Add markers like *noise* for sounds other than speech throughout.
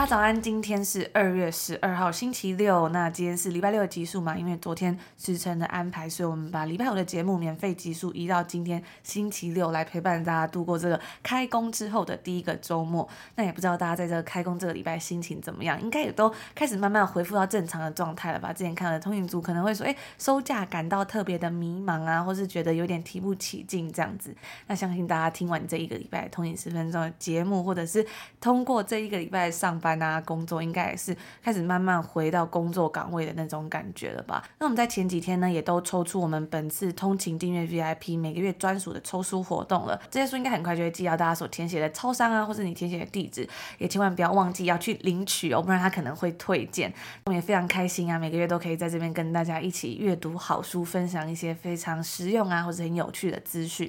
大家早安，今天是二月十二号，星期六。那今天是礼拜六的集数嘛？因为昨天时程的安排，所以我们把礼拜五的节目免费集数移到今天星期六来陪伴大家度过这个开工之后的第一个周末。那也不知道大家在这个开工这个礼拜心情怎么样？应该也都开始慢慢恢复到正常的状态了吧？之前看了通勤族可能会说，哎，收假感到特别的迷茫啊，或是觉得有点提不起劲这样子。那相信大家听完这一个礼拜通勤十分钟的节目，或者是通过这一个礼拜上班。那工作应该也是开始慢慢回到工作岗位的那种感觉了吧？那我们在前几天呢，也都抽出我们本次通勤订阅 VIP 每个月专属的抽书活动了。这些书应该很快就会寄到大家所填写的超商啊，或是你填写的地址，也千万不要忘记要去领取哦，不然他可能会退件。我们也非常开心啊，每个月都可以在这边跟大家一起阅读好书，分享一些非常实用啊，或者很有趣的资讯。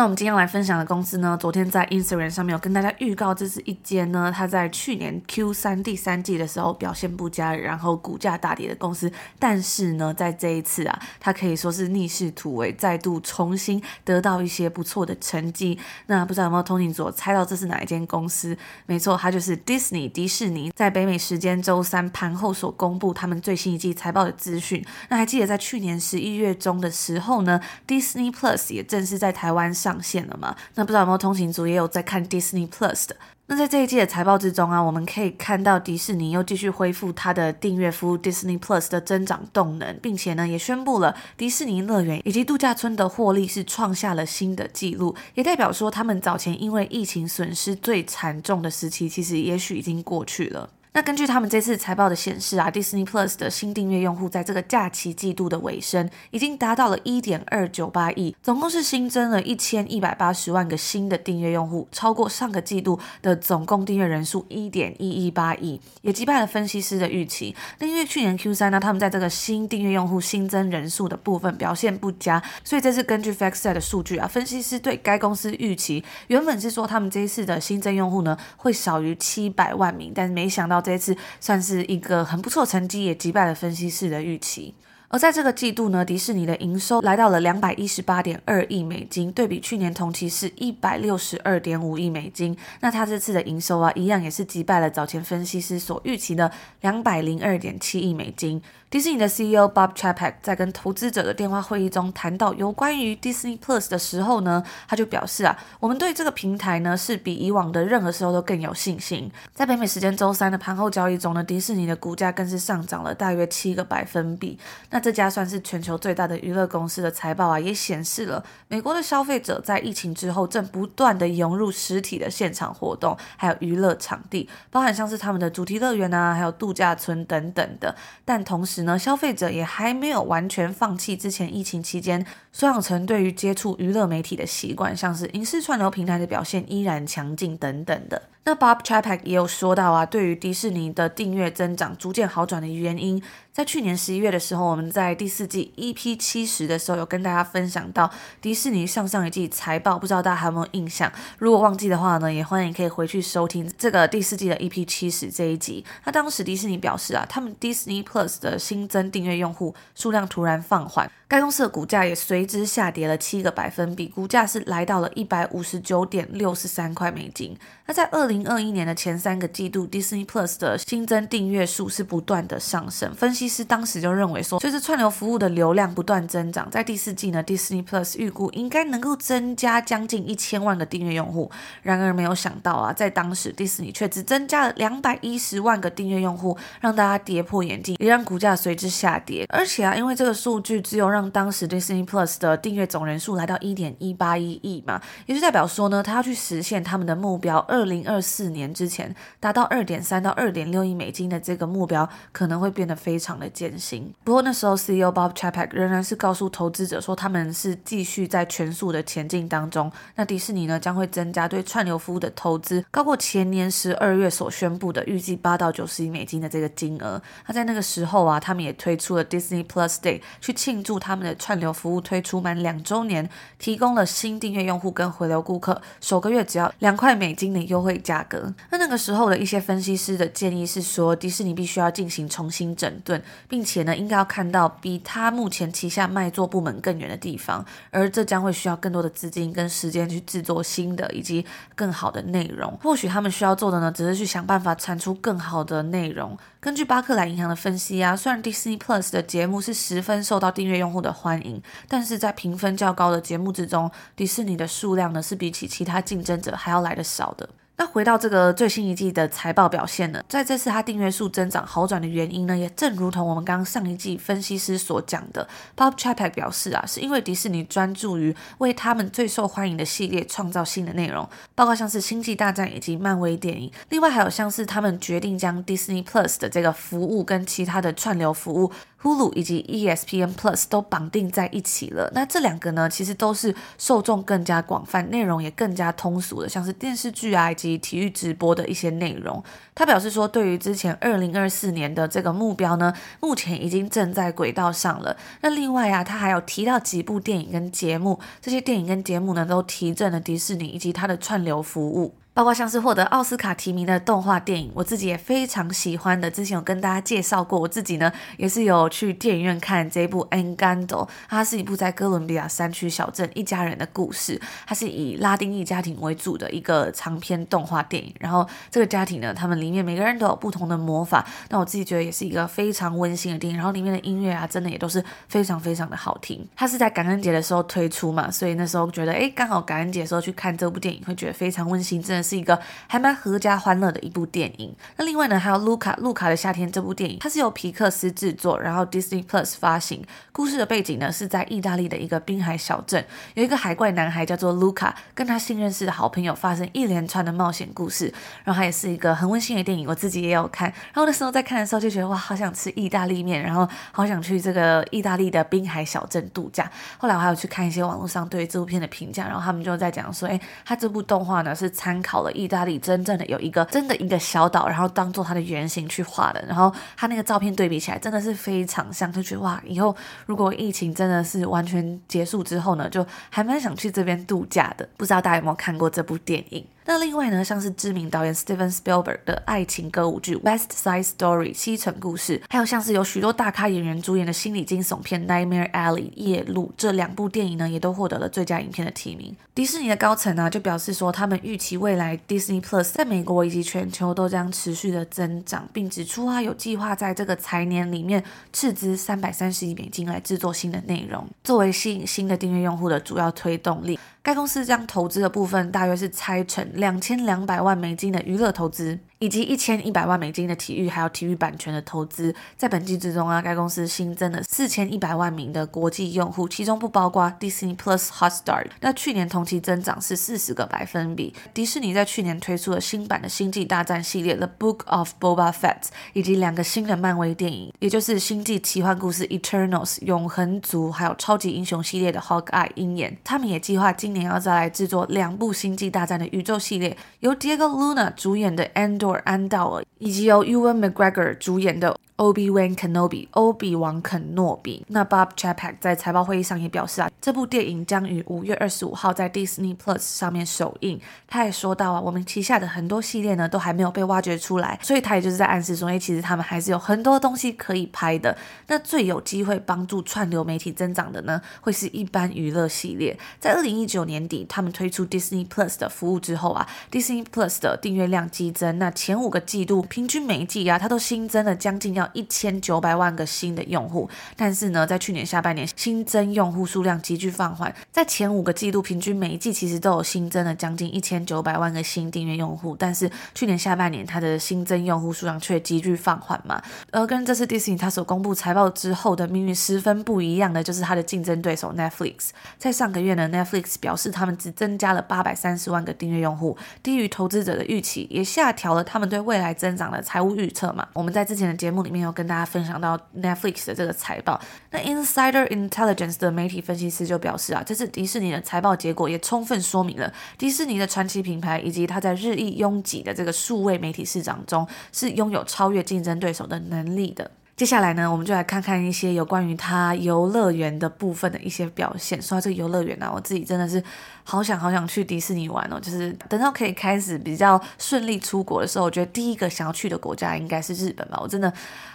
那我们今天来分享的公司呢，昨天在 Instagram 上面有跟大家预告，这是一间呢，它在去年 Q3 第三季的时候表现不佳，然后股价大跌的公司。但是呢，在这一次啊，它可以说是逆势突围，再度重新得到一些不错的成绩。那不知道有没有通勤族猜到这是哪一间公司？没错，它就是 Disney 迪士尼，在北美时间周三盘后所公布他们最新一季财报的资讯。那还记得在去年十一月中的时候呢，Disney Plus 也正式在台湾上。上线了嘛？那不知道有没有通勤族也有在看 Disney Plus 的？那在这一季的财报之中啊，我们可以看到迪士尼又继续恢复它的订阅服务 Disney Plus 的增长动能，并且呢也宣布了迪士尼乐园以及度假村的获利是创下了新的纪录，也代表说他们早前因为疫情损失最惨重的时期，其实也许已经过去了。那根据他们这次财报的显示啊，Disney Plus 的新订阅用户在这个假期季度的尾声，已经达到了一点二九八亿，总共是新增了一千一百八十万个新的订阅用户，超过上个季度的总共订阅人数一点一一八亿，也击败了分析师的预期。那因为去年 Q 三呢，他们在这个新订阅用户新增人数的部分表现不佳，所以这次根据 FactSet 的数据啊，分析师对该公司预期原本是说他们这一次的新增用户呢会少于七百万名，但是没想到。这次算是一个很不错成绩，也击败了分析师的预期。而在这个季度呢，迪士尼的营收来到了两百一十八点二亿美金，对比去年同期是一百六十二点五亿美金。那他这次的营收啊，一样也是击败了早前分析师所预期的两百零二点七亿美金。迪士尼的 CEO Bob Chapek 在跟投资者的电话会议中谈到有关于 Disney Plus 的时候呢，他就表示啊，我们对这个平台呢是比以往的任何时候都更有信心。在北美时间周三的盘后交易中呢，迪士尼的股价更是上涨了大约七个百分比。那这家算是全球最大的娱乐公司的财报啊，也显示了美国的消费者在疫情之后正不断的涌入实体的现场活动，还有娱乐场地，包含像是他们的主题乐园啊，还有度假村等等的。但同时呢，消费者也还没有完全放弃之前疫情期间所养成对于接触娱乐媒体的习惯，像是影视串流平台的表现依然强劲等等的。那 Bob Chapek 也有说到啊，对于迪士尼的订阅增长逐渐好转的原因，在去年十一月的时候，我们在第四季 EP 七十的时候有跟大家分享到迪士尼上上一季财报，不知道大家还有没有印象？如果忘记的话呢，也欢迎可以回去收听这个第四季的 EP 七十这一集。那当时迪士尼表示啊，他们 Disney Plus 的新增订阅用户数量突然放缓，该公司的股价也随之下跌了七个百分比，股价是来到了一百五十九点六十三块美金。那在二零二一年的前三个季度，Disney Plus 的新增订阅数是不断的上升。分析师当时就认为说，随着串流服务的流量不断增长，在第四季呢，Disney Plus 预估应该能够增加将近一千万个订阅用户。然而没有想到啊，在当时 Disney 却只增加了两百一十万个订阅用户，让大家跌破眼镜，也让股价随之下跌。而且啊，因为这个数据只有让让当时 Disney Plus 的订阅总人数来到一点一八一亿嘛，也就代表说呢，他要去实现他们的目标，二零二四年之前达到二点三到二点六亿美金的这个目标，可能会变得非常的艰辛。不过那时候 CEO Bob Chapek 仍然是告诉投资者说，他们是继续在全速的前进当中。那迪士尼呢，将会增加对串流服务的投资，高过前年十二月所宣布的预计八到九十亿美金的这个金额。那在那个时候啊，他们也推出了 Disney Plus Day，去庆祝他他们的串流服务推出满两周年，提供了新订阅用户跟回流顾客首个月只要两块美金的优惠价格。那那个时候的一些分析师的建议是说，迪士尼必须要进行重新整顿，并且呢，应该要看到比他目前旗下卖座部门更远的地方，而这将会需要更多的资金跟时间去制作新的以及更好的内容。或许他们需要做的呢，只是去想办法产出更好的内容。根据巴克莱银行的分析啊，虽然 Disney Plus 的节目是十分受到订阅用户的欢迎，但是在评分较高的节目之中，迪士尼的数量呢，是比起其他竞争者还要来的少的。那回到这个最新一季的财报表现呢，在这次它订阅数增长好转的原因呢，也正如同我们刚刚上一季分析师所讲的，Bob Chapek 表示啊，是因为迪士尼专注于为他们最受欢迎的系列创造新的内容，包括像是星际大战以及漫威电影，另外还有像是他们决定将 Disney Plus 的这个服务跟其他的串流服务。Hulu 以及 ESPN Plus 都绑定在一起了。那这两个呢，其实都是受众更加广泛、内容也更加通俗的，像是电视剧啊以及体育直播的一些内容。他表示说，对于之前二零二四年的这个目标呢，目前已经正在轨道上了。那另外啊，他还有提到几部电影跟节目，这些电影跟节目呢，都提振了迪士尼以及它的串流服务。包括像是获得奥斯卡提名的动画电影，我自己也非常喜欢的。之前有跟大家介绍过，我自己呢也是有去电影院看这一部《Encanto》，它是一部在哥伦比亚山区小镇一家人的故事。它是以拉丁裔家庭为主的一个长篇动画电影。然后这个家庭呢，他们里面每个人都有不同的魔法。那我自己觉得也是一个非常温馨的电影。然后里面的音乐啊，真的也都是非常非常的好听。它是在感恩节的时候推出嘛，所以那时候觉得，哎，刚好感恩节的时候去看这部电影，会觉得非常温馨，真的是。是一个还蛮合家欢乐的一部电影。那另外呢，还有卢卡《卢卡的夏天》这部电影，它是由皮克斯制作，然后 Disney Plus 发行。故事的背景呢是在意大利的一个滨海小镇，有一个海怪男孩叫做卢卡，跟他新认识的好朋友发生一连串的冒险故事。然后它也是一个很温馨的电影，我自己也有看。然后那时候在看的时候就觉得哇，好想吃意大利面，然后好想去这个意大利的滨海小镇度假。后来我还有去看一些网络上对这部片的评价，然后他们就在讲说，哎，他这部动画呢是参考。了意大利真正的有一个真的一个小岛，然后当做它的原型去画的，然后它那个照片对比起来真的是非常像，就觉得哇，以后如果疫情真的是完全结束之后呢，就还蛮想去这边度假的。不知道大家有没有看过这部电影？那另外呢，像是知名导演 Steven Spielberg 的爱情歌舞剧《West Side Story》西城故事，还有像是有许多大咖演员主演的心理惊悚片《Nightmare Alley》夜路这两部电影呢，也都获得了最佳影片的提名。迪士尼的高层呢，就表示说，他们预期未来 Disney Plus 在美国以及全球都将持续的增长，并指出啊，有计划在这个财年里面斥资三百三十亿美金来制作新的内容，作为吸引新的订阅用户的主要推动力。该公司将投资的部分大约是拆成两千两百万美金的娱乐投资。以及一千一百万美金的体育还有体育版权的投资，在本季之中啊，该公司新增了四千一百万名的国际用户，其中不包括 Disney Plus Hotstar。那去年同期增长是四十个百分比。迪士尼在去年推出了新版的星际大战系列 The Book of Boba Fett，以及两个新的漫威电影，也就是星际奇幻故事 Eternals 永恒族，还有超级英雄系列的 Hawkeye 鹰眼。他们也计划今年要再来制作两部星际大战的宇宙系列，由 Diego Luna 主演的 Andor。安道尔以及由 Ewan McGregor 主演的 Obi-Wan Kenobi 欧比王肯诺比。那 Bob Chapek 在财报会议上也表示啊，这部电影将于五月二十五号在 Disney Plus 上面首映。他也说到啊，我们旗下的很多系列呢都还没有被挖掘出来，所以他也就是在暗示说，哎，其实他们还是有很多东西可以拍的。那最有机会帮助串流媒体增长的呢，会是一般娱乐系列。在二零一九年底，他们推出 Disney Plus 的服务之后啊，Disney Plus 的订阅量激增。那前五个季度平均每一季啊，它都新增了将近要一千九百万个新的用户，但是呢，在去年下半年新增用户数量急剧放缓，在前五个季度平均每一季其实都有新增了将近一千九百万个新订阅用户，但是去年下半年它的新增用户数量却急剧放缓嘛。而跟这次迪士尼它所公布财报之后的命运十分不一样的，就是它的竞争对手 Netflix。在上个月呢，Netflix 表示他们只增加了八百三十万个订阅用户，低于投资者的预期，也下调了他们对未来增长的财务预测嘛。我们在之前的节目里没有跟大家分享到 Netflix 的这个财报，那 Insider Intelligence 的媒体分析师就表示啊，这次迪士尼的财报结果也充分说明了迪士尼的传奇品牌以及它在日益拥挤的这个数位媒体市场中是拥有超越竞争对手的能力的。接下来呢，我们就来看看一些有关于他游乐园的部分的一些表现。说到这个游乐园啊，我自己真的是。好想好想去迪士尼玩哦！就是等到可以开始比较顺利出国的时候，我觉得第一个想要去的国家应该是日本吧。我真的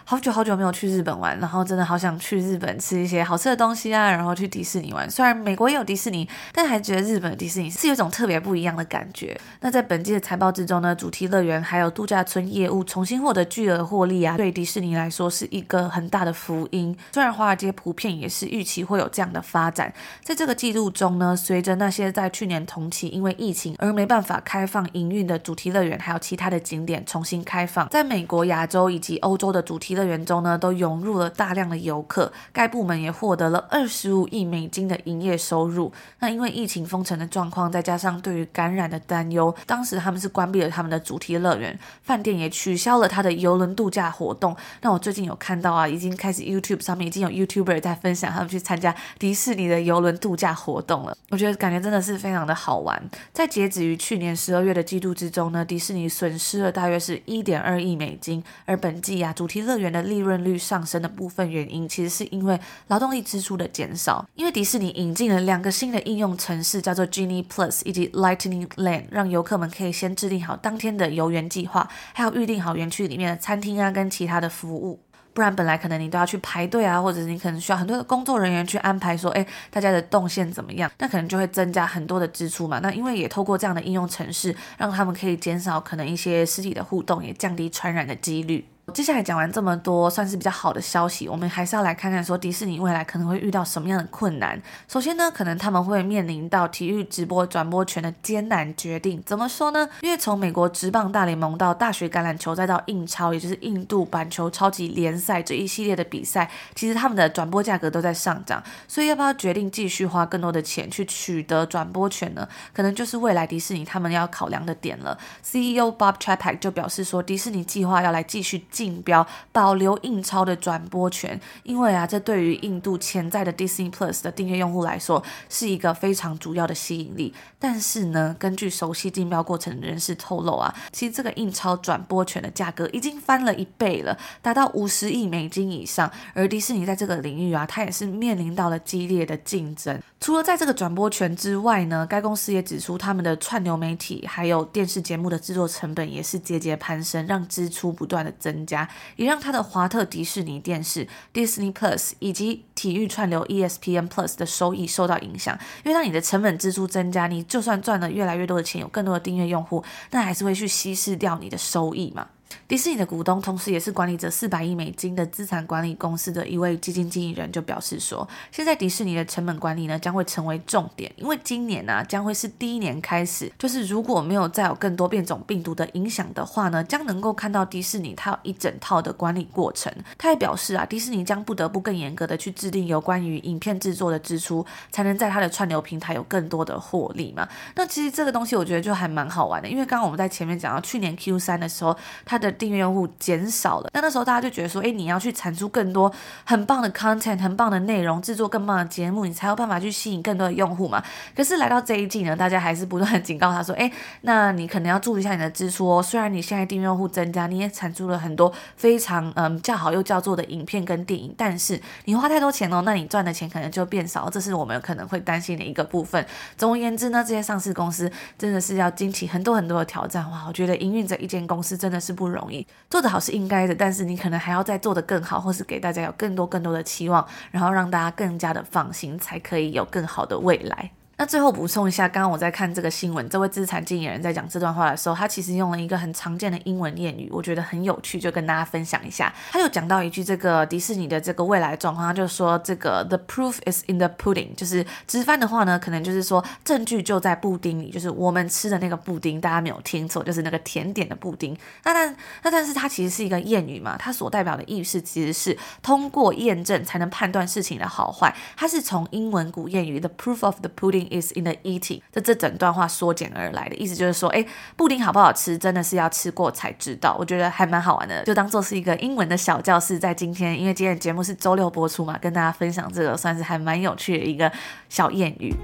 好久好久没有去日本玩，然后真的好想去日本吃一些好吃的东西啊，然后去迪士尼玩。虽然美国也有迪士尼，但还觉得日本迪士尼是有一种特别不一样的感觉。那在本季的财报之中呢，主题乐园还有度假村业务重新获得巨额获利啊，对迪士尼来说是一个很大的福音。虽然华尔街普遍也是预期会有这样的发展，在这个季度中呢，随着那些在去年同期因为疫情而没办法开放营运的主题乐园，还有其他的景点重新开放，在美国、亚洲以及欧洲的主题乐园中呢，都涌入了大量的游客。该部门也获得了二十五亿美金的营业收入。那因为疫情封城的状况，再加上对于感染的担忧，当时他们是关闭了他们的主题乐园，饭店也取消了他的游轮度假活动。那我最近有看到啊，已经开始 YouTube 上面已经有 YouTuber 在分享他们去参加迪士尼的游轮度假活动了。我觉得感觉真的是。非常的好玩，在截止于去年十二月的季度之中呢，迪士尼损失了大约是一点二亿美金。而本季啊，主题乐园的利润率上升的部分原因，其实是因为劳动力支出的减少。因为迪士尼引进了两个新的应用程式，叫做 Genie Plus 以及 Lightning Lane，让游客们可以先制定好当天的游园计划，还有预定好园区里面的餐厅啊跟其他的服务。不然本来可能你都要去排队啊，或者你可能需要很多的工作人员去安排说，诶，大家的动线怎么样？那可能就会增加很多的支出嘛。那因为也透过这样的应用程式，让他们可以减少可能一些实体的互动，也降低传染的几率。接下来讲完这么多，算是比较好的消息，我们还是要来看看说迪士尼未来可能会遇到什么样的困难。首先呢，可能他们会面临到体育直播转播权的艰难决定。怎么说呢？因为从美国职棒大联盟到大学橄榄球，再到印超，也就是印度板球超级联赛这一系列的比赛，其实他们的转播价格都在上涨。所以要不要决定继续花更多的钱去取得转播权呢？可能就是未来迪士尼他们要考量的点了。CEO Bob Chapek 就表示说，迪士尼计划要来继续。竞标保留印钞的转播权，因为啊，这对于印度潜在的 Disney Plus 的订阅用户来说是一个非常主要的吸引力。但是呢，根据熟悉竞标过程的人士透露啊，其实这个印钞转播权的价格已经翻了一倍了，达到五十亿美金以上。而迪士尼在这个领域啊，它也是面临到了激烈的竞争。除了在这个转播权之外呢，该公司也指出，他们的串流媒体还有电视节目的制作成本也是节节攀升，让支出不断的增加，也让他的华特迪士尼电视 Disney Plus 以及体育串流 ESPN Plus 的收益受到影响。因为当你的成本支出增加，你就算赚了越来越多的钱，有更多的订阅用户，那还是会去稀释掉你的收益嘛。迪士尼的股东，同时也是管理着四百亿美金的资产管理公司的一位基金经理人就表示说，现在迪士尼的成本管理呢将会成为重点，因为今年呢、将会是第一年开始，就是如果没有再有更多变种病毒的影响的话呢，将能够看到迪士尼它有一整套的管理过程。他也表示啊，迪士尼将不得不更严格的去制定有关于影片制作的支出，才能在它的串流平台有更多的获利嘛。那其实这个东西我觉得就还蛮好玩的，因为刚刚我们在前面讲到去年 Q 三的时候，它他的订阅用户减少了，那那时候大家就觉得说，哎，你要去产出更多很棒的 content，很棒的内容，制作更棒的节目，你才有办法去吸引更多的用户嘛。可是来到这一季呢，大家还是不断警告他说，哎，那你可能要注意一下你的支出哦。虽然你现在订阅用户增加，你也产出了很多非常嗯较好又叫座的影片跟电影，但是你花太多钱哦，那你赚的钱可能就变少，这是我们可能会担心的一个部分。总而言之呢，这些上市公司真的是要经起很多很多的挑战哇。我觉得营运着一间公司真的是不不容易。做得好是应该的，但是你可能还要再做得更好，或是给大家有更多更多的期望，然后让大家更加的放心，才可以有更好的未来。那最后补充一下，刚刚我在看这个新闻，这位资产经理人在讲这段话的时候，他其实用了一个很常见的英文谚语，我觉得很有趣，就跟大家分享一下。他就讲到一句这个迪士尼的这个未来状况，他就说这个 The proof is in the pudding，就是直翻的话呢，可能就是说证据就在布丁里，就是我们吃的那个布丁，大家没有听错，就是那个甜点的布丁。那但那但是它其实是一个谚语嘛，它所代表的意思其实是通过验证才能判断事情的好坏。它是从英文古谚语 The proof of the pudding is in the eating 这这整段话缩减而来的意思就是说，哎，布丁好不好吃，真的是要吃过才知道。我觉得还蛮好玩的，就当做是一个英文的小教室。在今天，因为今天的节目是周六播出嘛，跟大家分享这个算是还蛮有趣的一个小谚语。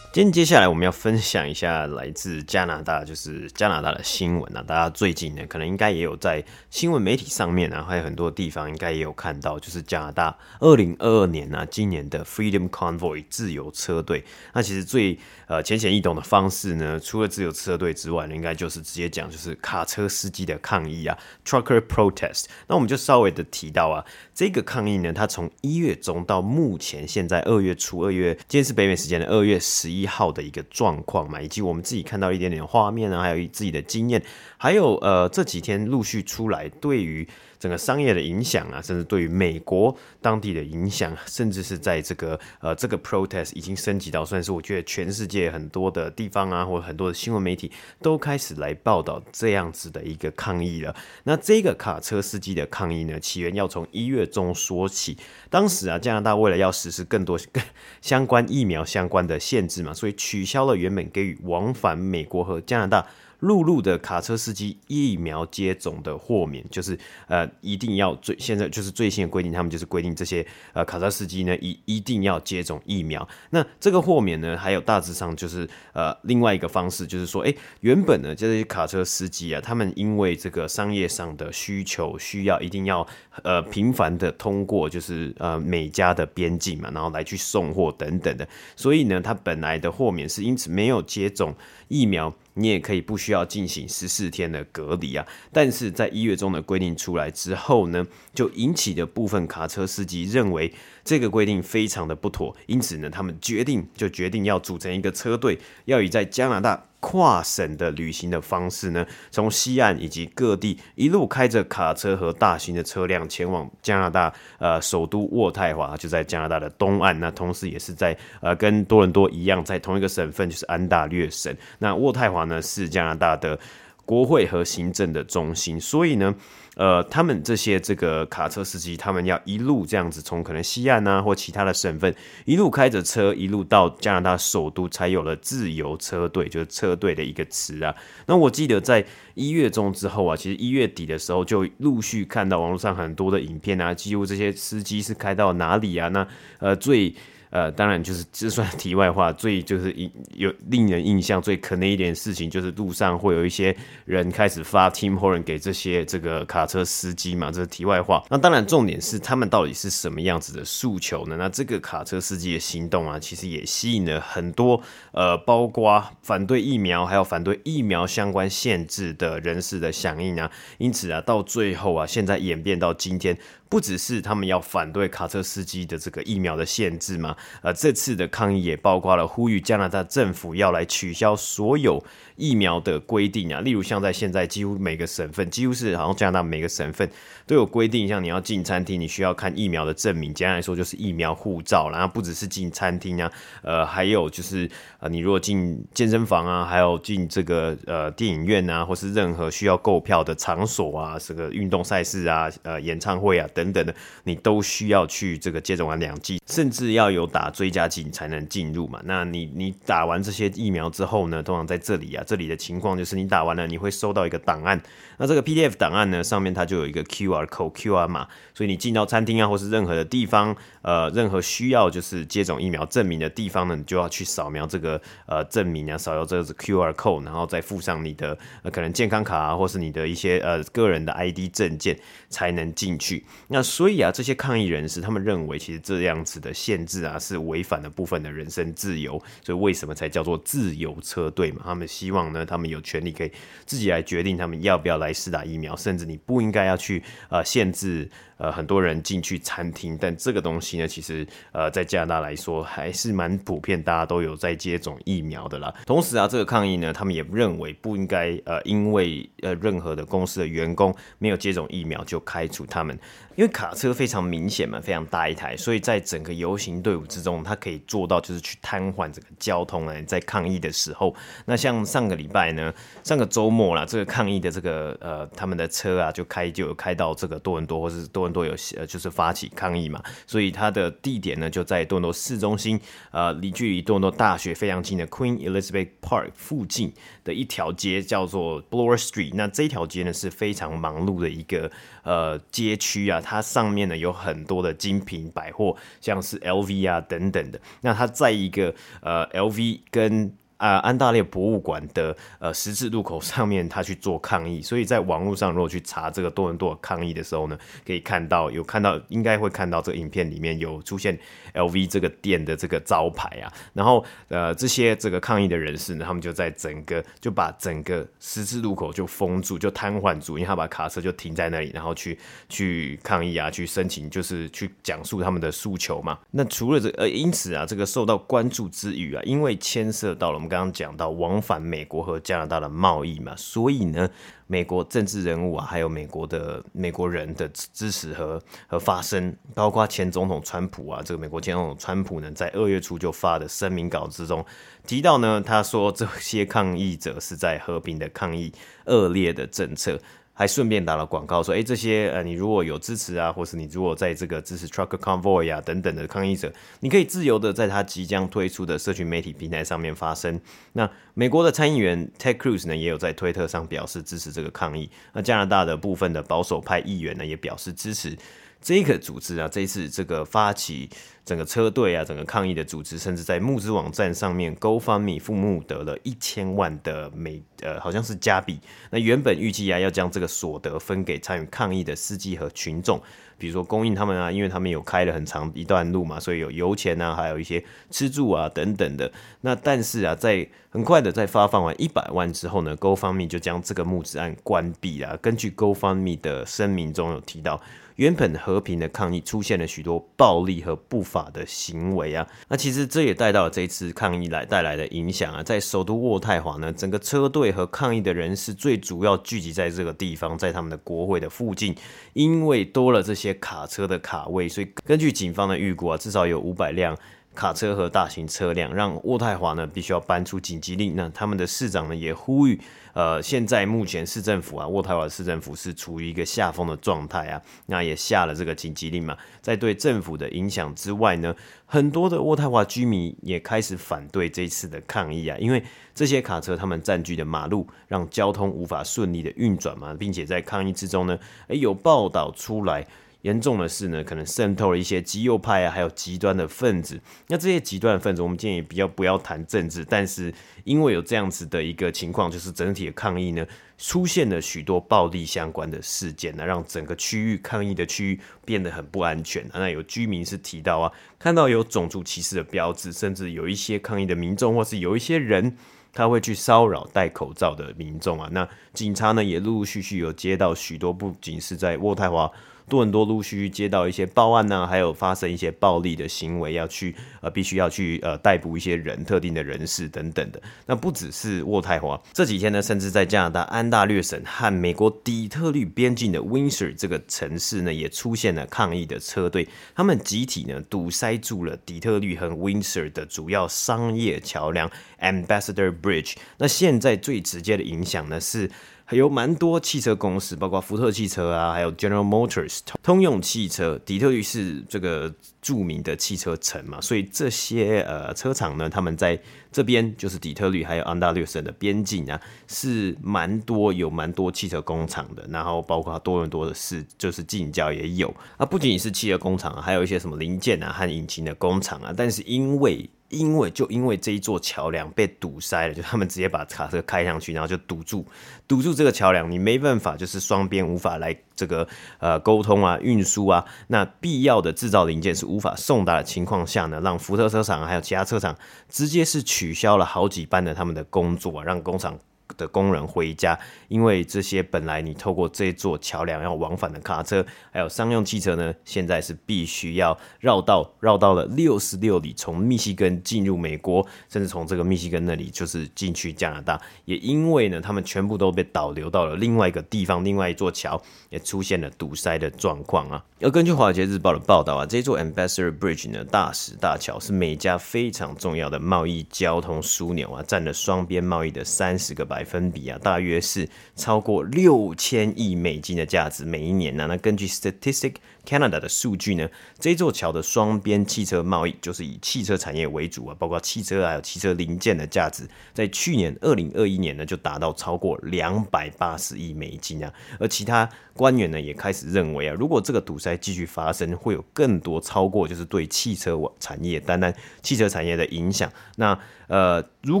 今天接下来我们要分享一下来自加拿大，就是加拿大的新闻啊。大家最近呢，可能应该也有在新闻媒体上面啊，还有很多地方应该也有看到，就是加拿大二零二二年啊，今年的 Freedom Convoy 自由车队。那其实最呃浅显易懂的方式呢，除了自由车队之外呢，应该就是直接讲就是卡车司机的抗议啊，Trucker Protest。那我们就稍微的提到啊，这个抗议呢，它从一月中到目前现在二月初，二月今天是北美时间的二月十一号的一个状况嘛，以及我们自己看到一点点画面啊，还有自己的经验，还有呃这几天陆续出来对于整个商业的影响啊，甚至对于美国当地的影响，甚至是在这个呃这个 protest 已经升级到算是我觉得全世界很多的地方啊，或者很多的新闻媒体都开始来报道这样子的一个抗议了。那这个卡车司机的抗议呢，起源要从一月中说起。当时啊，加拿大为了要实施更多跟相关疫苗相关的限制嘛，所以取消了原本给予往返美国和加拿大。陆路的卡车司机疫苗接种的豁免，就是呃一定要最现在就是最新的规定，他们就是规定这些呃卡车司机呢一一定要接种疫苗。那这个豁免呢，还有大致上就是呃另外一个方式，就是说，哎，原本呢这些卡车司机啊，他们因为这个商业上的需求需要，一定要呃频繁的通过就是呃美加的边境嘛，然后来去送货等等的，所以呢，他本来的豁免是因此没有接种疫苗。你也可以不需要进行十四天的隔离啊，但是在一月中的规定出来之后呢，就引起的部分卡车司机认为这个规定非常的不妥，因此呢，他们决定就决定要组成一个车队，要以在加拿大。跨省的旅行的方式呢，从西岸以及各地一路开着卡车和大型的车辆前往加拿大呃首都渥太华，就在加拿大的东岸。那同时也是在呃跟多伦多一样，在同一个省份，就是安大略省。那渥太华呢是加拿大的国会和行政的中心，所以呢。呃，他们这些这个卡车司机，他们要一路这样子从可能西岸啊或其他的省份一路开着车，一路到加拿大首都，才有了自由车队，就是车队的一个词啊。那我记得在一月中之后啊，其实一月底的时候就陆续看到网络上很多的影片啊，几乎这些司机是开到哪里啊？那呃最。呃，当然就是这算 *laughs* 题外话，最就是印有令人印象最可能一点事情，就是路上会有一些人开始发 Team Horn 给这些这个卡车司机嘛，这是题外话。那当然重点是他们到底是什么样子的诉求呢？那这个卡车司机的行动啊，其实也吸引了很多呃，包括反对疫苗还有反对疫苗相关限制的人士的响应啊。因此啊，到最后啊，现在演变到今天。不只是他们要反对卡车司机的这个疫苗的限制嘛，呃，这次的抗议也包括了呼吁加拿大政府要来取消所有疫苗的规定啊，例如像在现在几乎每个省份，几乎是好像加拿大每个省份都有规定，像你要进餐厅，你需要看疫苗的证明，简单来说就是疫苗护照。然后不只是进餐厅啊，呃，还有就是呃，你如果进健身房啊，还有进这个呃电影院啊，或是任何需要购票的场所啊，这个运动赛事啊，呃，演唱会啊等等的，你都需要去这个接种完两剂，甚至要有打追加剂才能进入嘛。那你你打完这些疫苗之后呢，通常在这里啊。这里的情况就是，你打完了，你会收到一个档案。那这个 PDF 档案呢，上面它就有一个 QR code、QR 码，所以你进到餐厅啊，或是任何的地方，呃，任何需要就是接种疫苗证明的地方呢，你就要去扫描这个呃证明啊，扫描这个 QR code，然后再附上你的、呃、可能健康卡啊，或是你的一些呃个人的 ID 证件，才能进去。那所以啊，这些抗议人士他们认为，其实这样子的限制啊，是违反了部分的人身自由。所以为什么才叫做自由车队嘛？他们希望呢，他们有权利可以自己来决定他们要不要来。试打疫苗，甚至你不应该要去呃限制呃很多人进去餐厅，但这个东西呢，其实呃在加拿大来说还是蛮普遍，大家都有在接种疫苗的啦。同时啊，这个抗议呢，他们也认为不应该呃因为呃任何的公司的员工没有接种疫苗就开除他们。因为卡车非常明显嘛，非常大一台，所以在整个游行队伍之中，它可以做到就是去瘫痪整个交通呢。在抗议的时候，那像上个礼拜呢，上个周末啦，这个抗议的这个呃他们的车啊，就开就有开到这个多伦多，或是多多有呃就是发起抗议嘛，所以它的地点呢就在多伦多市中心，呃，离距离多伦多大学非常近的 Queen Elizabeth Park 附近的一条街叫做 Bloor Street。那这条街呢是非常忙碌的一个呃街区啊。它上面呢有很多的精品百货，像是 LV 啊等等的。那它在一个呃 LV 跟啊，安大略博物馆的呃十字路口上面，他去做抗议，所以在网络上如果去查这个多伦多抗议的时候呢，可以看到有看到，应该会看到这个影片里面有出现 LV 这个店的这个招牌啊，然后呃这些这个抗议的人士呢，他们就在整个就把整个十字路口就封住，就瘫痪住，因为他把卡车就停在那里，然后去去抗议啊，去申请就是去讲述他们的诉求嘛。那除了这、呃，因此啊，这个受到关注之余啊，因为牵涉到了我们。刚刚讲到往返美国和加拿大的贸易嘛，所以呢，美国政治人物啊，还有美国的美国人的支持和和发声，包括前总统川普啊，这个美国前总统川普呢，在二月初就发的声明稿之中提到呢，他说这些抗议者是在和平的抗议恶劣的政策。还顺便打了广告，说：“诶，这些呃，你如果有支持啊，或是你如果在这个支持 truck Convoy 啊等等的抗议者，你可以自由的在他即将推出的社群媒体平台上面发声。”那美国的参议员 Ted Cruz 呢，也有在推特上表示支持这个抗议。那加拿大的部分的保守派议员呢，也表示支持。这个组织啊，这一次这个发起整个车队啊，整个抗议的组织，甚至在募资网站上面，GoFundMe 募得了一千万的美呃，好像是加币。那原本预计啊，要将这个所得分给参与抗议的司机和群众，比如说供应他们啊，因为他们有开了很长一段路嘛，所以有油钱啊，还有一些吃住啊等等的。那但是啊，在很快的在发放完一百万之后呢，GoFundMe 就将这个募资案关闭啊。根据 GoFundMe 的声明中有提到。原本和平的抗议出现了许多暴力和不法法的行为啊，那其实这也带到了这次抗议来带来的影响啊，在首都渥太华呢，整个车队和抗议的人士最主要聚集在这个地方，在他们的国会的附近，因为多了这些卡车的卡位，所以根据警方的预估啊，至少有五百辆。卡车和大型车辆让渥太华呢必须要搬出紧急令。那他们的市长呢也呼吁，呃，现在目前市政府啊，渥太华市政府是处于一个下风的状态啊，那也下了这个紧急令嘛。在对政府的影响之外呢，很多的渥太华居民也开始反对这次的抗议啊，因为这些卡车他们占据的马路让交通无法顺利的运转嘛，并且在抗议之中呢，诶，有报道出来。严重的是呢，可能渗透了一些极右派啊，还有极端的分子。那这些极端的分子，我们建议比较不要谈政治。但是因为有这样子的一个情况，就是整体的抗议呢，出现了许多暴力相关的事件呢，让整个区域抗议的区域变得很不安全。那有居民是提到啊，看到有种族歧视的标志，甚至有一些抗议的民众，或是有一些人，他会去骚扰戴口罩的民众啊。那警察呢，也陆陆续续有接到许多，不仅是在渥太华。多伦多陆续接到一些报案呢、还有发生一些暴力的行为，要去呃，必须要去呃逮捕一些人，特定的人士等等的。那不只是渥太华，这几天呢，甚至在加拿大安大略省和美国底特律边境的 Windsor 这个城市呢，也出现了抗议的车队，他们集体呢堵塞住了底特律和 Windsor 的主要商业桥梁 Ambassador Bridge。那现在最直接的影响呢是。还有蛮多汽车公司，包括福特汽车啊，还有 General Motors 通用汽车。底特律是这个著名的汽车城嘛，所以这些呃车厂呢，他们在这边就是底特律还有安大略省的边境啊，是蛮多有蛮多汽车工厂的。然后包括多伦多的市，就是近郊也有啊，不仅仅是汽车工厂，还有一些什么零件啊和引擎的工厂啊。但是因为因为就因为这一座桥梁被堵塞了，就他们直接把卡车开上去，然后就堵住，堵住这个桥梁，你没办法，就是双边无法来这个呃沟通啊、运输啊，那必要的制造零件是无法送达的情况下呢，让福特车厂还有其他车厂直接是去取消了好几班的他们的工作，让工厂的工人回家，因为这些本来你透过这座桥梁要往返的卡车，还有商用汽车呢，现在是必须要绕道绕到了六十六里，从密西根进入美国，甚至从这个密西根那里就是进去加拿大。也因为呢，他们全部都被导流到了另外一个地方，另外一座桥也出现了堵塞的状况啊。而根据《华尔街日报》的报道啊，这座 Ambassador Bridge 呢，大石大桥是美加非常重要的贸易交通枢纽啊，占了双边贸易的三十个百百分比啊，大约是超过六千亿美金的价值每一年呢、那根据 Statistic Canada 的数据呢，这座桥的双边汽车贸易就是以汽车产业为主啊，包括汽车还有汽车零件的价值，在去年二零二一年呢就达到超过两百八十亿美金啊。而其他官员呢也开始认为啊，如果这个堵塞继续发生，会有更多超过就是对汽车产业单单汽车产业的影响。那呃，如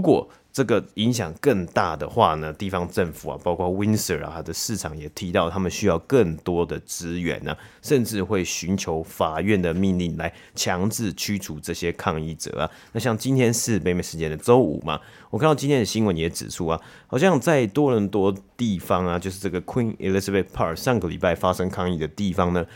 果这个影响更大的话呢，地方政府啊，包括 win 啊，它的市场也提到，他们需要更多的资源呢，甚至会寻求法院的命令来强制驱除这些抗议者啊。那像今天是北美时间的周五嘛，我看到今天的新闻也指出啊，好像在多伦多地方啊，就是这个 Queen Elizabeth Park 上个礼拜发生抗议的地方呢。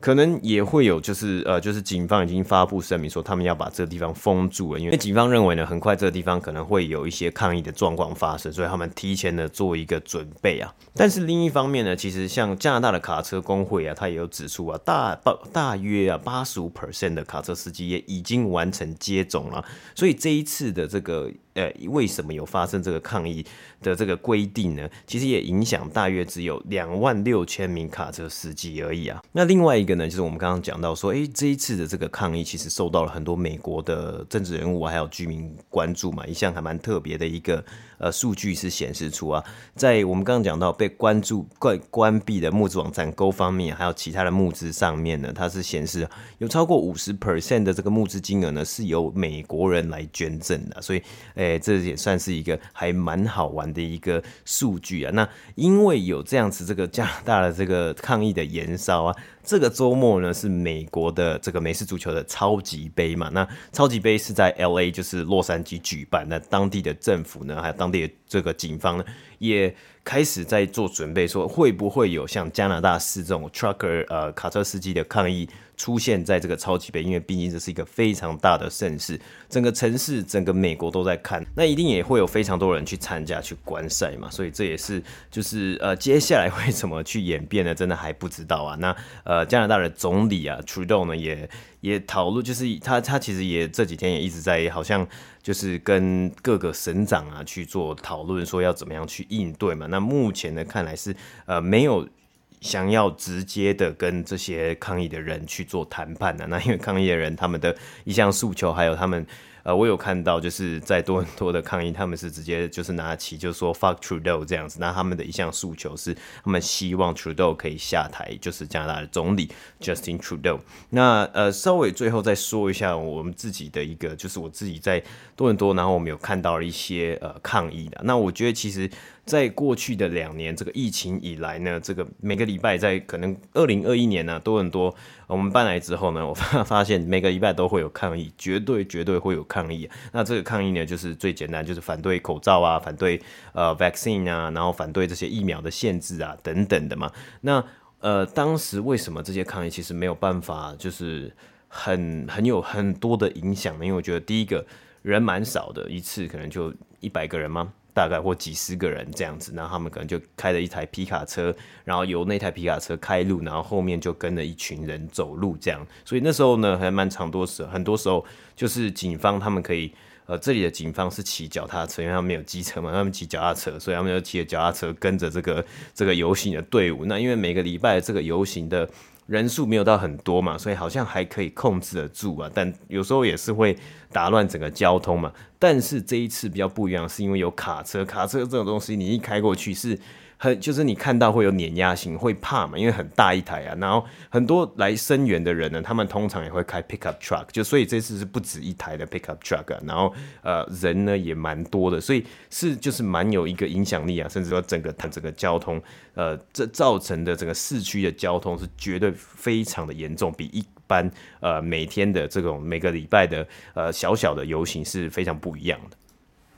可能也会有，就是呃，就是警方已经发布声明说，他们要把这个地方封住了，因为警方认为呢，很快这个地方可能会有一些抗议的状况发生，所以他们提前的做一个准备啊。但是另一方面呢，其实像加拿大的卡车工会啊，他也有指出啊，大大约啊八十五 percent 的卡车司机也已经完成接种了，所以这一次的这个。呃，为什么有发生这个抗议的这个规定呢？其实也影响大约只有两万六千名卡车司机而已啊。那另外一个呢，就是我们刚刚讲到说，诶，这一次的这个抗议其实受到了很多美国的政治人物还有居民关注嘛。一项还蛮特别的一个呃数据是显示出啊，在我们刚刚讲到被关注关关闭的募资网站 GoFundMe 还有其他的募资上面呢，它是显示有超过五十 percent 的这个募资金额呢是由美国人来捐赠的，所以。诶，这也算是一个还蛮好玩的一个数据啊。那因为有这样子这个加拿大的这个抗议的延烧啊，这个周末呢是美国的这个美式足球的超级杯嘛。那超级杯是在 LA，就是洛杉矶举办。那当地的政府呢，还有当地的这个警方呢，也开始在做准备，说会不会有像加拿大式这种 trucker 呃卡车司机的抗议。出现在这个超级杯，因为毕竟这是一个非常大的盛事，整个城市、整个美国都在看，那一定也会有非常多人去参加、去观赛嘛。所以这也是就是呃，接下来会怎么去演变呢？真的还不知道啊。那呃，呃加拿大的总理啊，Trudeau 呢，也也讨论，就是他他其实也这几天也一直在，好像就是跟各个省长啊去做讨论，说要怎么样去应对嘛。那目前呢，看来是呃没有。想要直接的跟这些抗议的人去做谈判的，那因为抗议的人他们的一项诉求，还有他们。呃，我有看到，就是在多伦多的抗议，他们是直接就是拿起，就是说 fuck Trudeau 这样子。那他们的一项诉求是，他们希望 Trudeau 可以下台，就是加拿大的总理 Justin Trudeau。那呃，稍微最后再说一下我们自己的一个，就是我自己在多伦多，然后我们有看到了一些呃抗议的。那我觉得其实，在过去的两年这个疫情以来呢，这个每个礼拜在可能二零二一年呢，都很多。我们搬来之后呢，我发 *laughs* 发现每个礼拜都会有抗议，绝对绝对会有抗议。那这个抗议呢，就是最简单，就是反对口罩啊，反对呃 vaccine 啊，然后反对这些疫苗的限制啊等等的嘛。那呃，当时为什么这些抗议其实没有办法，就是很很有很多的影响呢？因为我觉得第一个人蛮少的，一次可能就一百个人吗？大概或几十个人这样子，然后他们可能就开了一台皮卡车，然后由那台皮卡车开路，然后后面就跟了一群人走路这样。所以那时候呢，还蛮长多时，很多时候就是警方他们可以，呃，这里的警方是骑脚踏车，因为他们没有机车嘛，他们骑脚踏车，所以他们就骑着脚踏车跟着这个这个游行的队伍。那因为每个礼拜这个游行的。人数没有到很多嘛，所以好像还可以控制得住啊，但有时候也是会打乱整个交通嘛。但是这一次比较不一样，是因为有卡车，卡车这种东西，你一开过去是。很就是你看到会有碾压性，会怕嘛，因为很大一台啊。然后很多来声援的人呢，他们通常也会开 pickup truck，就所以这次是不止一台的 pickup truck 啊。然后呃人呢也蛮多的，所以是就是蛮有一个影响力啊，甚至说整个它整个交通呃这造成的整个市区的交通是绝对非常的严重，比一般呃每天的这种每个礼拜的呃小小的游行是非常不一样的。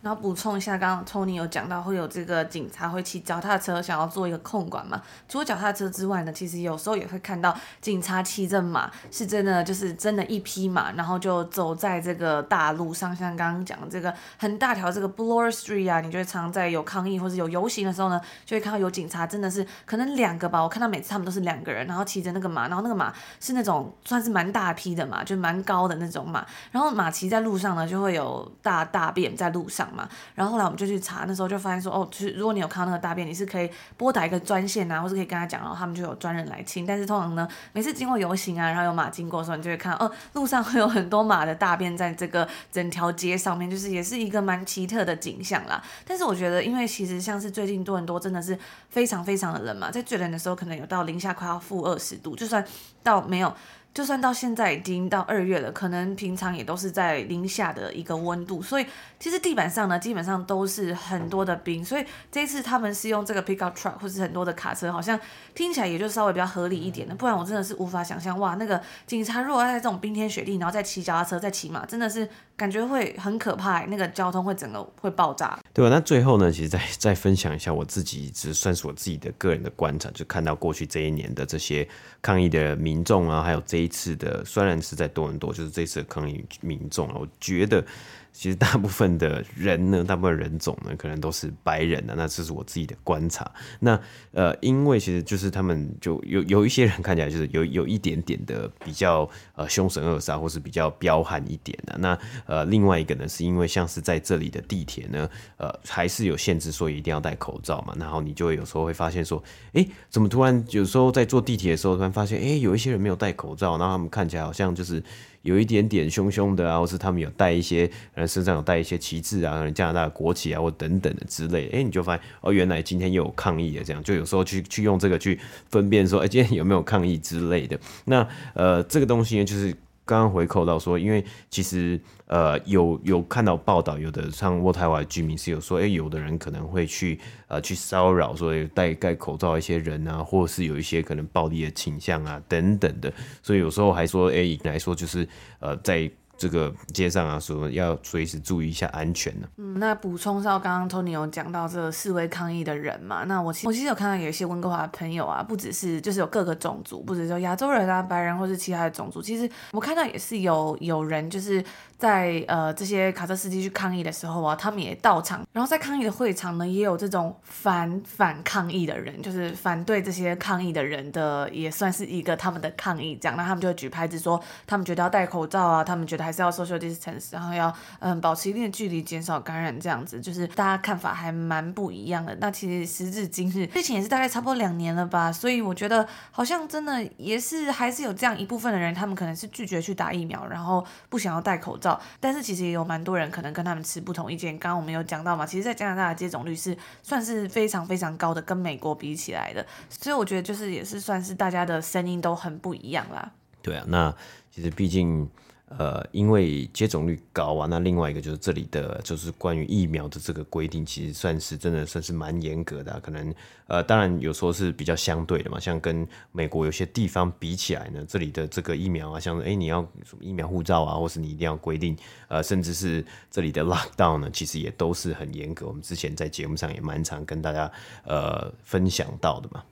然后补充一下，刚刚 Tony 有讲到会有这个警察会骑脚踏车想要做一个控管嘛？除了脚踏车之外呢，其实有时候也会看到警察骑着马，是真的就是真的一匹马，然后就走在这个大路上，像刚刚讲的这个很大条这个 Bloor Street 啊，你就会常在有抗议或者有游行的时候呢，就会看到有警察真的是可能两个吧，我看到每次他们都是两个人，然后骑着那个马，然后那个马是那种算是蛮大匹的马，就蛮高的那种马，然后马骑在路上呢就会有大大便在路上。嘛，然后后来我们就去查，那时候就发现说，哦，其实如果你有看到那个大便，你是可以拨打一个专线啊，或是可以跟他讲，然后他们就有专人来清。但是通常呢，每次经过游行啊，然后有马经过的时候，你就会看到，哦，路上会有很多马的大便在这个整条街上面，就是也是一个蛮奇特的景象啦。但是我觉得，因为其实像是最近多伦多真的是非常非常的冷嘛，在最冷的时候可能有到零下快要负二十度，就算到没有。就算到现在已经到二月了，可能平常也都是在零下的一个温度，所以其实地板上呢，基本上都是很多的冰。所以这一次他们是用这个 pickup truck 或是很多的卡车，好像听起来也就稍微比较合理一点的。不然我真的是无法想象，哇，那个警察如果在这种冰天雪地，然后再骑脚踏车、再骑马，真的是感觉会很可怕，那个交通会整个会爆炸。对吧？那最后呢，其实再再分享一下我自己，只算是我自己的个人的观察，就看到过去这一年的这些抗议的民众啊，还有这一次的，虽然是在多伦多，就是这次的抗议民众啊，我觉得。其实大部分的人呢，大部分人种呢，可能都是白人的。那这是我自己的观察。那呃，因为其实就是他们就有有一些人看起来就是有有一点点的比较呃凶神恶煞，或是比较彪悍一点的。那呃，另外一个呢，是因为像是在这里的地铁呢，呃，还是有限制，说一定要戴口罩嘛。然后你就会有时候会发现说，哎，怎么突然有时候在坐地铁的时候，突然发现，哎，有一些人没有戴口罩，然后他们看起来好像就是。有一点点凶凶的啊，或是他们有带一些，呃，身上有带一些旗帜啊，加拿大国旗啊，或等等的之类的，哎，你就发现哦，原来今天又有抗议的，这样就有时候去去用这个去分辨说，哎，今天有没有抗议之类的。那呃，这个东西呢，就是。刚刚回扣到说，因为其实呃有有看到报道，有的像渥太华居民是有说，哎，有的人可能会去呃去骚扰说戴戴口罩一些人啊，或是有一些可能暴力的倾向啊等等的，所以有时候还说，哎，来说就是呃在。这个街上啊，说要随时注意一下安全呢、嗯，那补充到刚刚 Tony 有讲到这个示威抗议的人嘛，那我其实我其实有看到有一些温哥华的朋友啊，不只是就是有各个种族，不只是亚洲人啊、白人或是其他的种族，其实我看到也是有有人就是。在呃这些卡车司机去抗议的时候啊，他们也到场。然后在抗议的会场呢，也有这种反反抗议的人，就是反对这些抗议的人的，也算是一个他们的抗议。这样，那他们就会举牌子说，他们觉得要戴口罩啊，他们觉得还是要 social distance，然后要嗯保持一定的距离，减少感染。这样子，就是大家看法还蛮不一样的。那其实时至今日，之前也是大概差不多两年了吧，所以我觉得好像真的也是还是有这样一部分的人，他们可能是拒绝去打疫苗，然后不想要戴口罩。但是其实也有蛮多人可能跟他们持不同意见。刚刚我们有讲到嘛，其实，在加拿大的接种率是算是非常非常高的，跟美国比起来的。所以我觉得就是也是算是大家的声音都很不一样啦。对啊，那其实毕竟。呃，因为接种率高啊，那另外一个就是这里的就是关于疫苗的这个规定，其实算是真的算是蛮严格的。可能呃，当然有时候是比较相对的嘛，像跟美国有些地方比起来呢，这里的这个疫苗啊，像哎你要什么疫苗护照啊，或是你一定要规定，呃，甚至是这里的 lockdown 呢，其实也都是很严格。我们之前在节目上也蛮常跟大家呃分享到的嘛。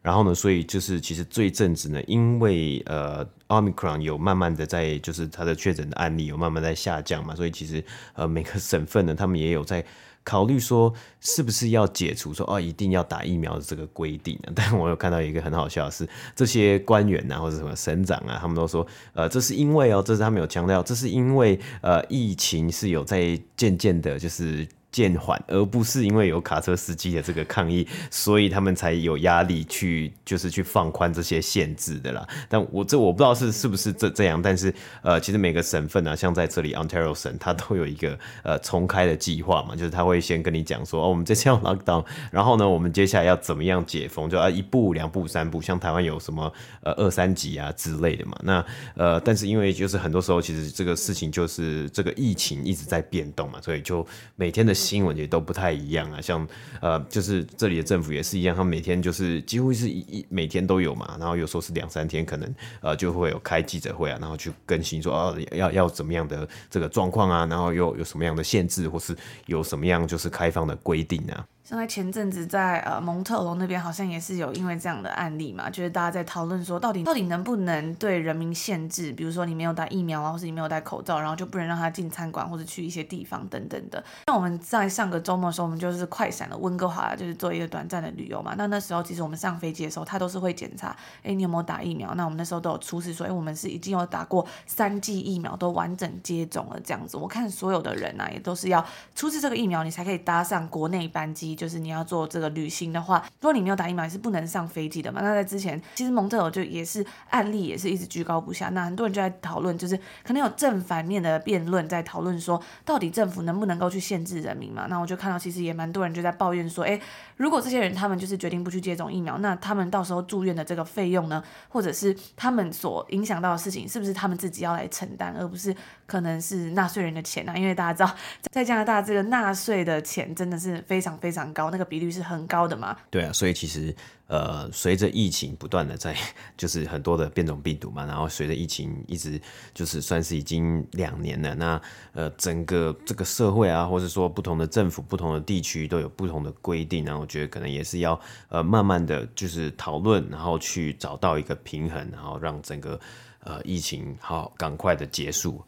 然后呢，所以就是其实这一阵子呢，因为呃，Omicron 有慢慢的在，就是它的确诊的案例有慢慢在下降嘛，所以其实呃每个省份呢，他们也有在考虑说，是不是要解除说哦，一定要打疫苗的这个规定？*laughs* 但我有看到一个很好笑的是，这些官员啊或者什么省长啊，他们都说，呃，这是因为哦，这是他们有强调，这是因为呃疫情是有在渐渐的，就是。渐缓，而不是因为有卡车司机的这个抗议，所以他们才有压力去就是去放宽这些限制的啦。但我这我不知道是是不是这这样，但是呃，其实每个省份啊，像在这里 Ontario 省，它都有一个呃重开的计划嘛，就是他会先跟你讲说，哦，我们这次要 lockdown，*laughs* 然后呢，我们接下来要怎么样解封，就啊一步两步三步，像台湾有什么呃二三级啊之类的嘛。那呃，但是因为就是很多时候其实这个事情就是这个疫情一直在变动嘛，所以就每天的。新闻也都不太一样啊。像呃，就是这里的政府也是一样，他们每天就是几乎是一一每天都有嘛，然后有时候是两三天，可能呃就会有开记者会啊，然后去更新说哦要要怎么样的这个状况啊，然后又有什么样的限制，或是有什么样就是开放的规定啊。像在前阵子在呃蒙特娄那边，好像也是有因为这样的案例嘛，就是大家在讨论说，到底到底能不能对人民限制，比如说你没有打疫苗啊，或是你没有戴口罩，然后就不能让他进餐馆或者去一些地方等等的。那我们在上个周末的时候，我们就是快闪了温哥华，就是做一个短暂的旅游嘛。那那时候其实我们上飞机的时候，他都是会检查，哎，你有没有打疫苗？那我们那时候都有出示说，哎，我们是已经有打过三剂疫苗，都完整接种了这样子。我看所有的人啊，也都是要出示这个疫苗，你才可以搭上国内班机，就是你要做这个旅行的话，如果你没有打疫苗，也是不能上飞机的嘛。那在之前，其实蒙特尔就也是案例，也是一直居高不下。那很多人就在讨论，就是可能有正反面的辩论，在讨论说，到底政府能不能够去限制人民嘛？那我就看到，其实也蛮多人就在抱怨说，诶，如果这些人他们就是决定不去接种疫苗，那他们到时候住院的这个费用呢，或者是他们所影响到的事情，是不是他们自己要来承担，而不是可能是纳税人的钱呢？因为大家知道，在加拿大这个纳税的钱真的是非常非常高，那个比率是。很高的嘛？对啊，所以其实呃，随着疫情不断的在，*laughs* 就是很多的变种病毒嘛，然后随着疫情一直就是算是已经两年了，那呃，整个这个社会啊，或者说不同的政府、不同的地区都有不同的规定，然后我觉得可能也是要呃慢慢的就是讨论，然后去找到一个平衡，然后让整个呃疫情好赶快的结束。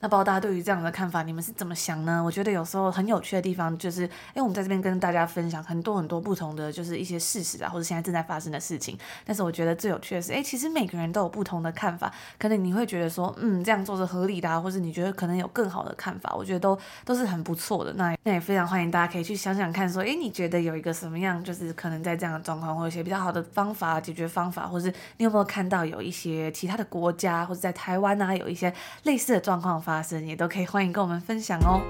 那不知道大家对于这样的看法，你们是怎么想呢？我觉得有时候很有趣的地方就是，哎，我们在这边跟大家分享很多很多不同的，就是一些事实啊，或者现在正在发生的事情。但是我觉得最有趣的是，哎，其实每个人都有不同的看法。可能你会觉得说，嗯，这样做是合理的啊，或者你觉得可能有更好的看法。我觉得都都是很不错的。那那也非常欢迎大家可以去想想看，说，哎，你觉得有一个什么样，就是可能在这样的状况，或者一些比较好的方法解决方法，或是你有没有看到有一些其他的国家，或者在台湾啊，有一些类似的状况发生，也都可以。欢迎跟我们分享哦。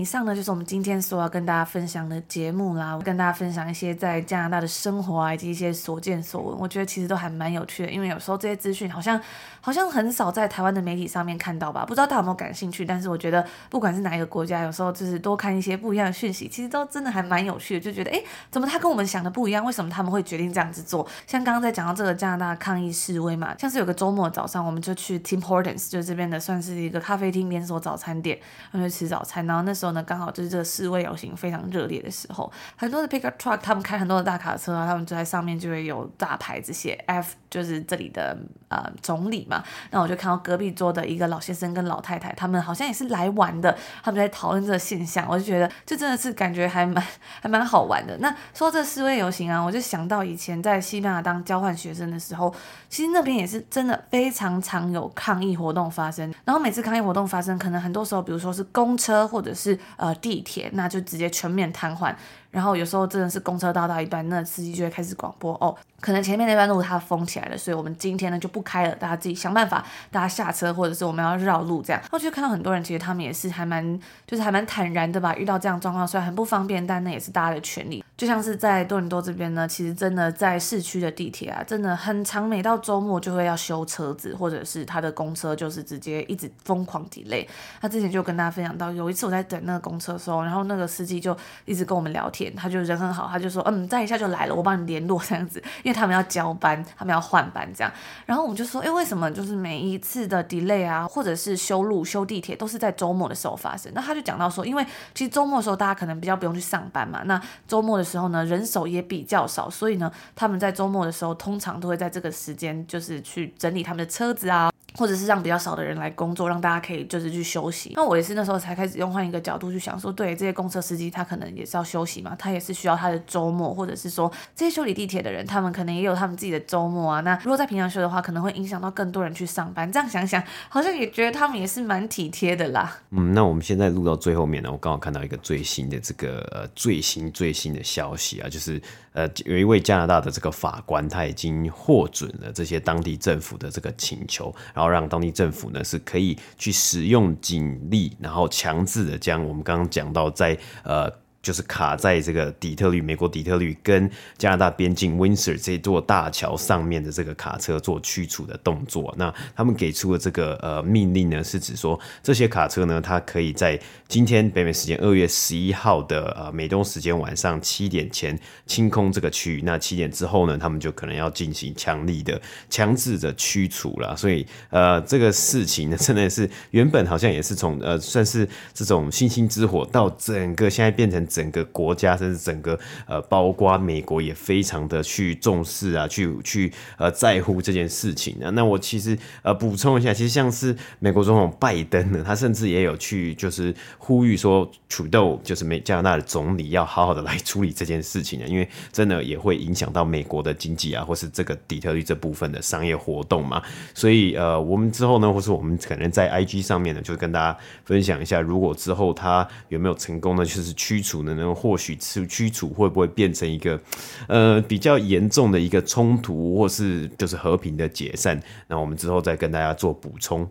以上呢，就是我们今天所要跟大家分享的节目啦。我跟大家分享一些在加拿大的生活啊，以及一些所见所闻。我觉得其实都还蛮有趣的，因为有时候这些资讯好像好像很少在台湾的媒体上面看到吧。不知道大家有没有感兴趣？但是我觉得不管是哪一个国家，有时候就是多看一些不一样的讯息，其实都真的还蛮有趣的。就觉得，诶，怎么他跟我们想的不一样？为什么他们会决定这样子做？像刚刚在讲到这个加拿大抗议示威嘛，像是有个周末早上，我们就去 Tim Hortons，就是这边的算是一个咖啡厅连锁早餐店，然后去吃早餐。然后那时候呢，刚好就是这个示威游行非常热烈的时候，很多的 pickup truck 他们开很多的大卡车啊，他们就在上面就会有大牌子写 F，就是这里的呃总理嘛。那我就看到隔壁桌的一个老先生跟老太太，他们好像也是来玩的，他们在讨论这个现象。我就觉得这真的是感觉还蛮 *laughs* 还蛮好玩的。那说这示威游行啊，我就想到以前在西班牙当交换学生的时候，其实那边也是真的非常常有抗议活动发生。然后每次抗议活动发生，可能很多时候，比如说是公车或者是呃地铁，那就直接全面瘫痪。然后有时候真的是公车到到一半，那司机就会开始广播哦，可能前面那段路它封起来了，所以我们今天呢就不开了，大家自己想办法，大家下车，或者是我们要绕路这样。我就看到很多人其实他们也是还蛮，就是还蛮坦然的吧，遇到这样状况虽然很不方便，但那也是大家的权利。就像是在多伦多这边呢，其实真的在市区的地铁啊，真的很长，每到周末就会要修车子，或者是他的公车就是直接一直疯狂 delay。他之前就跟大家分享到，有一次我在等那个公车的时候，然后那个司机就一直跟我们聊天，他就人很好，他就说，嗯，再一下就来了，我帮你联络这样子，因为他们要交班，他们要换班这样。然后我们就说，哎，为什么就是每一次的 delay 啊，或者是修路、修地铁都是在周末的时候发生？那他就讲到说，因为其实周末的时候大家可能比较不用去上班嘛，那周末的时候呢，人手也比较少，所以呢，他们在周末的时候通常都会在这个时间，就是去整理他们的车子啊，或者是让比较少的人来工作，让大家可以就是去休息。那我也是那时候才开始用换一个角度去想说，对这些公车司机，他可能也是要休息嘛，他也是需要他的周末，或者是说这些修理地铁的人，他们可能也有他们自己的周末啊。那如果在平常休的话，可能会影响到更多人去上班。这样想想，好像也觉得他们也是蛮体贴的啦。嗯，那我们现在录到最后面呢，我刚好看到一个最新的这个最新最新的消息啊，就是。呃，有一位加拿大的这个法官，他已经获准了这些当地政府的这个请求，然后让当地政府呢是可以去使用警力，然后强制的将我们刚刚讲到在呃就是卡在这个底特律，美国底特律跟加拿大边境 Windsor 这座大桥上面的这个卡车做驱除的动作。那他们给出的这个呃命令呢，是指说这些卡车呢，它可以在今天北美时间二月十一号的呃美东时间晚上七点前清空这个区域。那七点之后呢，他们就可能要进行强力的强制的驱除了。所以呃，这个事情呢，真的是原本好像也是从呃算是这种星星之火，到整个现在变成。整个国家甚至整个呃，包括美国也非常的去重视啊，去去呃在乎这件事情啊。那我其实呃补充一下，其实像是美国总统拜登呢，他甚至也有去就是呼吁说土豆就是美加拿大的总理要好好的来处理这件事情啊，因为真的也会影响到美国的经济啊，或是这个底特律这部分的商业活动嘛。所以呃，我们之后呢，或是我们可能在 IG 上面呢，就跟大家分享一下，如果之后他有没有成功的就是驱除。可能或许驱驱除会不会变成一个呃比较严重的一个冲突，或是就是和平的解散？那我们之后再跟大家做补充。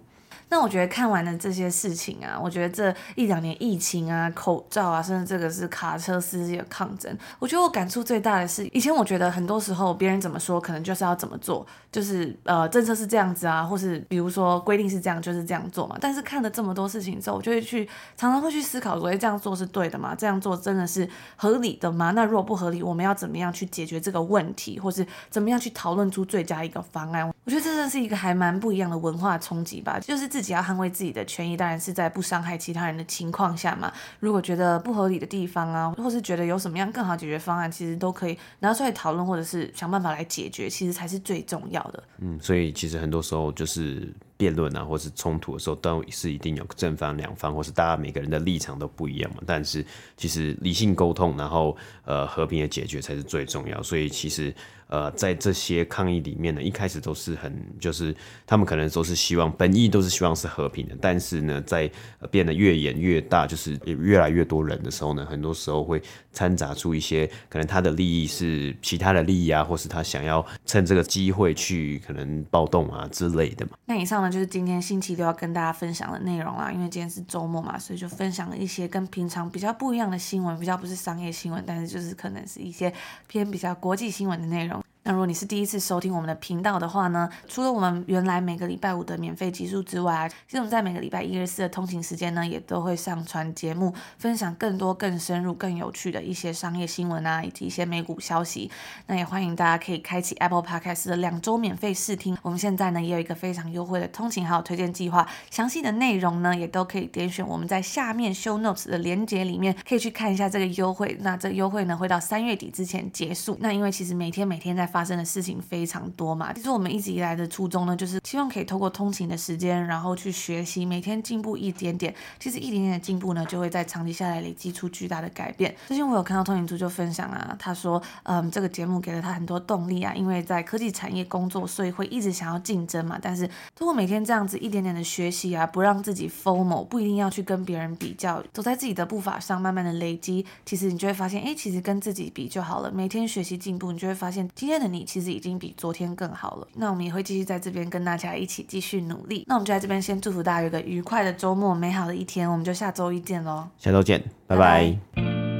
那我觉得看完了这些事情啊，我觉得这一两年疫情啊、口罩啊，甚至这个是卡车司机的抗争，我觉得我感触最大的是，以前我觉得很多时候别人怎么说，可能就是要怎么做，就是呃政策是这样子啊，或是比如说规定是这样，就是这样做嘛。但是看了这么多事情之后，我就会去常常会去思考，说这样做是对的吗？这样做真的是合理的吗？那如果不合理，我们要怎么样去解决这个问题，或是怎么样去讨论出最佳一个方案？我觉得这真是一个还蛮不一样的文化冲击吧，就是自己要捍卫自己的权益，当然是在不伤害其他人的情况下嘛。如果觉得不合理的地方啊，或是觉得有什么样更好解决方案，其实都可以拿出来讨论，或者是想办法来解决，其实才是最重要的。嗯，所以其实很多时候就是辩论啊，或是冲突的时候，都是一定有正方两方，或是大家每个人的立场都不一样嘛。但是其实理性沟通，然后呃和平的解决才是最重要。所以其实。呃，在这些抗议里面呢，一开始都是很，就是他们可能都是希望本意都是希望是和平的，但是呢，在变得越演越大，就是越来越多人的时候呢，很多时候会掺杂出一些可能他的利益是其他的利益啊，或是他想要趁这个机会去可能暴动啊之类的嘛。那以上呢，就是今天星期六要跟大家分享的内容啦，因为今天是周末嘛，所以就分享了一些跟平常比较不一样的新闻，比较不是商业新闻，但是就是可能是一些偏比较国际新闻的内容。那如果你是第一次收听我们的频道的话呢，除了我们原来每个礼拜五的免费集数之外，其实我们在每个礼拜一、二、四的通勤时间呢，也都会上传节目，分享更多、更深入、更有趣的一些商业新闻啊，以及一些美股消息。那也欢迎大家可以开启 Apple Podcast 的两周免费试听。我们现在呢也有一个非常优惠的通勤还有推荐计划，详细的内容呢也都可以点选我们在下面 Show Notes 的连接里面，可以去看一下这个优惠。那这优惠呢会到三月底之前结束。那因为其实每天每天在发发生的事情非常多嘛，其实我们一直以来的初衷呢，就是希望可以透过通勤的时间，然后去学习，每天进步一点点。其实一点点的进步呢，就会在长期下来累积出巨大的改变。最近我有看到通勤族就分享啊，他说，嗯，这个节目给了他很多动力啊，因为在科技产业工作，所以会一直想要竞争嘛。但是通过每天这样子一点点的学习啊，不让自己 FOMO，不一定要去跟别人比较，走在自己的步伐上，慢慢的累积，其实你就会发现，哎，其实跟自己比就好了。每天学习进步，你就会发现今天的。你其实已经比昨天更好了，那我们也会继续在这边跟大家一起继续努力。那我们就在这边先祝福大家有个愉快的周末，美好的一天，我们就下周一见喽。下周见，拜拜。拜拜。